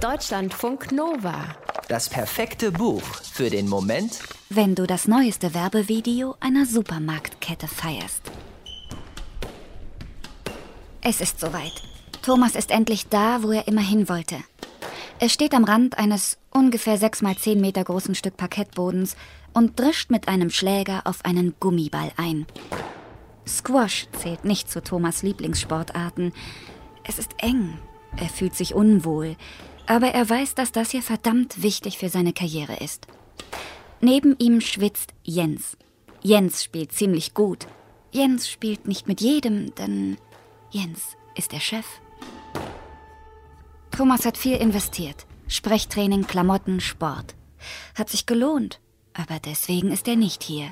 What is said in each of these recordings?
Deutschlandfunk Nova. Das perfekte Buch für den Moment, wenn du das neueste Werbevideo einer Supermarktkette feierst. Es ist soweit. Thomas ist endlich da, wo er immer hin wollte. Er steht am Rand eines ungefähr 6 mal 10 Meter großen Stück Parkettbodens und drischt mit einem Schläger auf einen Gummiball ein. Squash zählt nicht zu Thomas Lieblingssportarten. Es ist eng. Er fühlt sich unwohl. Aber er weiß, dass das hier verdammt wichtig für seine Karriere ist. Neben ihm schwitzt Jens. Jens spielt ziemlich gut. Jens spielt nicht mit jedem, denn Jens ist der Chef. Thomas hat viel investiert. Sprechtraining, Klamotten, Sport. Hat sich gelohnt. Aber deswegen ist er nicht hier.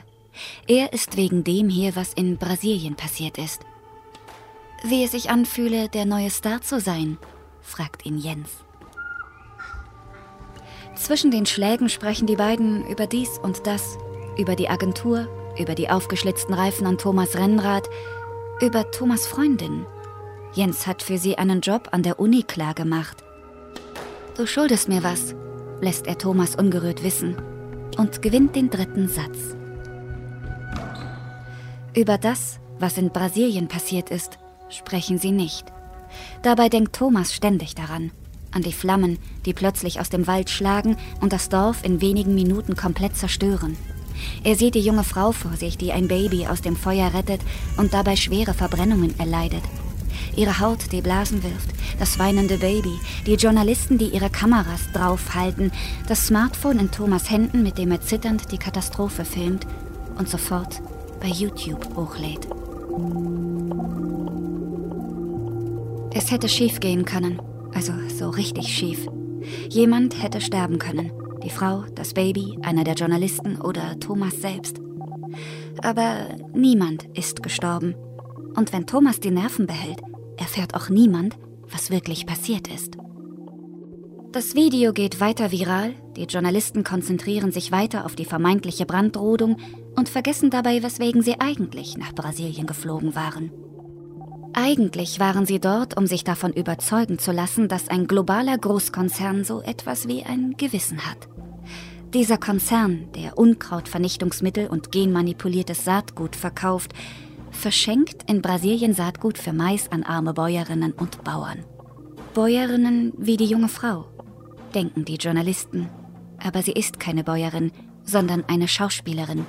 Er ist wegen dem hier, was in Brasilien passiert ist. Wie es sich anfühle, der neue Star zu sein, fragt ihn Jens. Zwischen den Schlägen sprechen die beiden über dies und das, über die Agentur, über die aufgeschlitzten Reifen an Thomas Rennrad, über Thomas Freundin. Jens hat für sie einen Job an der Uni klar gemacht. Du schuldest mir was, lässt er Thomas ungerührt wissen und gewinnt den dritten Satz. Über das, was in Brasilien passiert ist, sprechen sie nicht. Dabei denkt Thomas ständig daran, an die Flammen, die plötzlich aus dem Wald schlagen und das Dorf in wenigen Minuten komplett zerstören. Er sieht die junge Frau vor sich, die ein Baby aus dem Feuer rettet und dabei schwere Verbrennungen erleidet. Ihre Haut, die Blasen wirft, das weinende Baby, die Journalisten, die ihre Kameras draufhalten, das Smartphone in Thomas Händen, mit dem er zitternd die Katastrophe filmt und sofort bei YouTube hochlädt. Es hätte schief gehen können. Also so richtig schief. Jemand hätte sterben können. Die Frau, das Baby, einer der Journalisten oder Thomas selbst. Aber niemand ist gestorben. Und wenn Thomas die Nerven behält, erfährt auch niemand, was wirklich passiert ist. Das Video geht weiter viral, die Journalisten konzentrieren sich weiter auf die vermeintliche Brandrodung und vergessen dabei, weswegen sie eigentlich nach Brasilien geflogen waren. Eigentlich waren sie dort, um sich davon überzeugen zu lassen, dass ein globaler Großkonzern so etwas wie ein Gewissen hat. Dieser Konzern, der Unkrautvernichtungsmittel und genmanipuliertes Saatgut verkauft, verschenkt in Brasilien Saatgut für Mais an arme Bäuerinnen und Bauern. Bäuerinnen wie die junge Frau, denken die Journalisten. Aber sie ist keine Bäuerin, sondern eine Schauspielerin.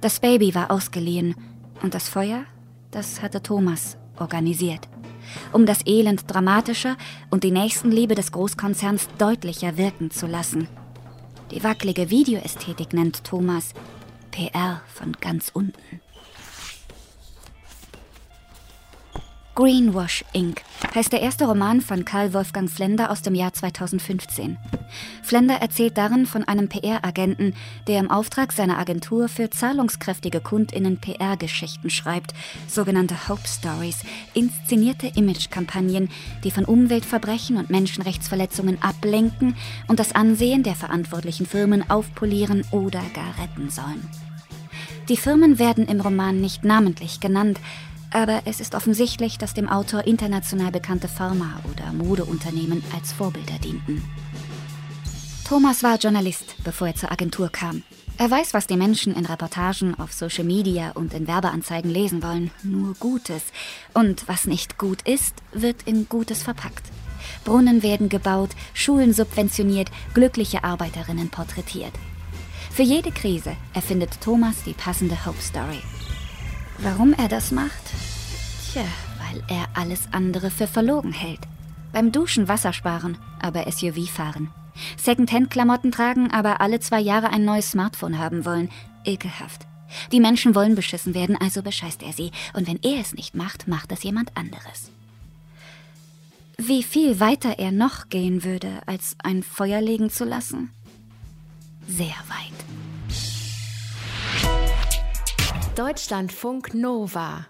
Das Baby war ausgeliehen und das Feuer, das hatte Thomas organisiert, um das Elend dramatischer und die Nächstenliebe des Großkonzerns deutlicher wirken zu lassen. Die wackelige Videoästhetik nennt Thomas PR von ganz unten. Greenwash Inc. heißt der erste Roman von Karl Wolfgang Flender aus dem Jahr 2015. Flender erzählt darin von einem PR-Agenten, der im Auftrag seiner Agentur für zahlungskräftige KundInnen PR-Geschichten schreibt, sogenannte Hope Stories, inszenierte Imagekampagnen, die von Umweltverbrechen und Menschenrechtsverletzungen ablenken und das Ansehen der verantwortlichen Firmen aufpolieren oder gar retten sollen. Die Firmen werden im Roman nicht namentlich genannt, aber es ist offensichtlich, dass dem Autor international bekannte Pharma- oder Modeunternehmen als Vorbilder dienten. Thomas war Journalist, bevor er zur Agentur kam. Er weiß, was die Menschen in Reportagen, auf Social Media und in Werbeanzeigen lesen wollen. Nur Gutes. Und was nicht gut ist, wird in Gutes verpackt. Brunnen werden gebaut, Schulen subventioniert, glückliche Arbeiterinnen porträtiert. Für jede Krise erfindet Thomas die passende Hope Story. Warum er das macht? Tja, weil er alles andere für verlogen hält. Beim Duschen Wasser sparen, aber SUV fahren. Secondhand-Klamotten tragen, aber alle zwei Jahre ein neues Smartphone haben wollen. Ekelhaft. Die Menschen wollen beschissen werden, also bescheißt er sie. Und wenn er es nicht macht, macht es jemand anderes. Wie viel weiter er noch gehen würde, als ein Feuer legen zu lassen? Sehr weit. Deutschlandfunk Nova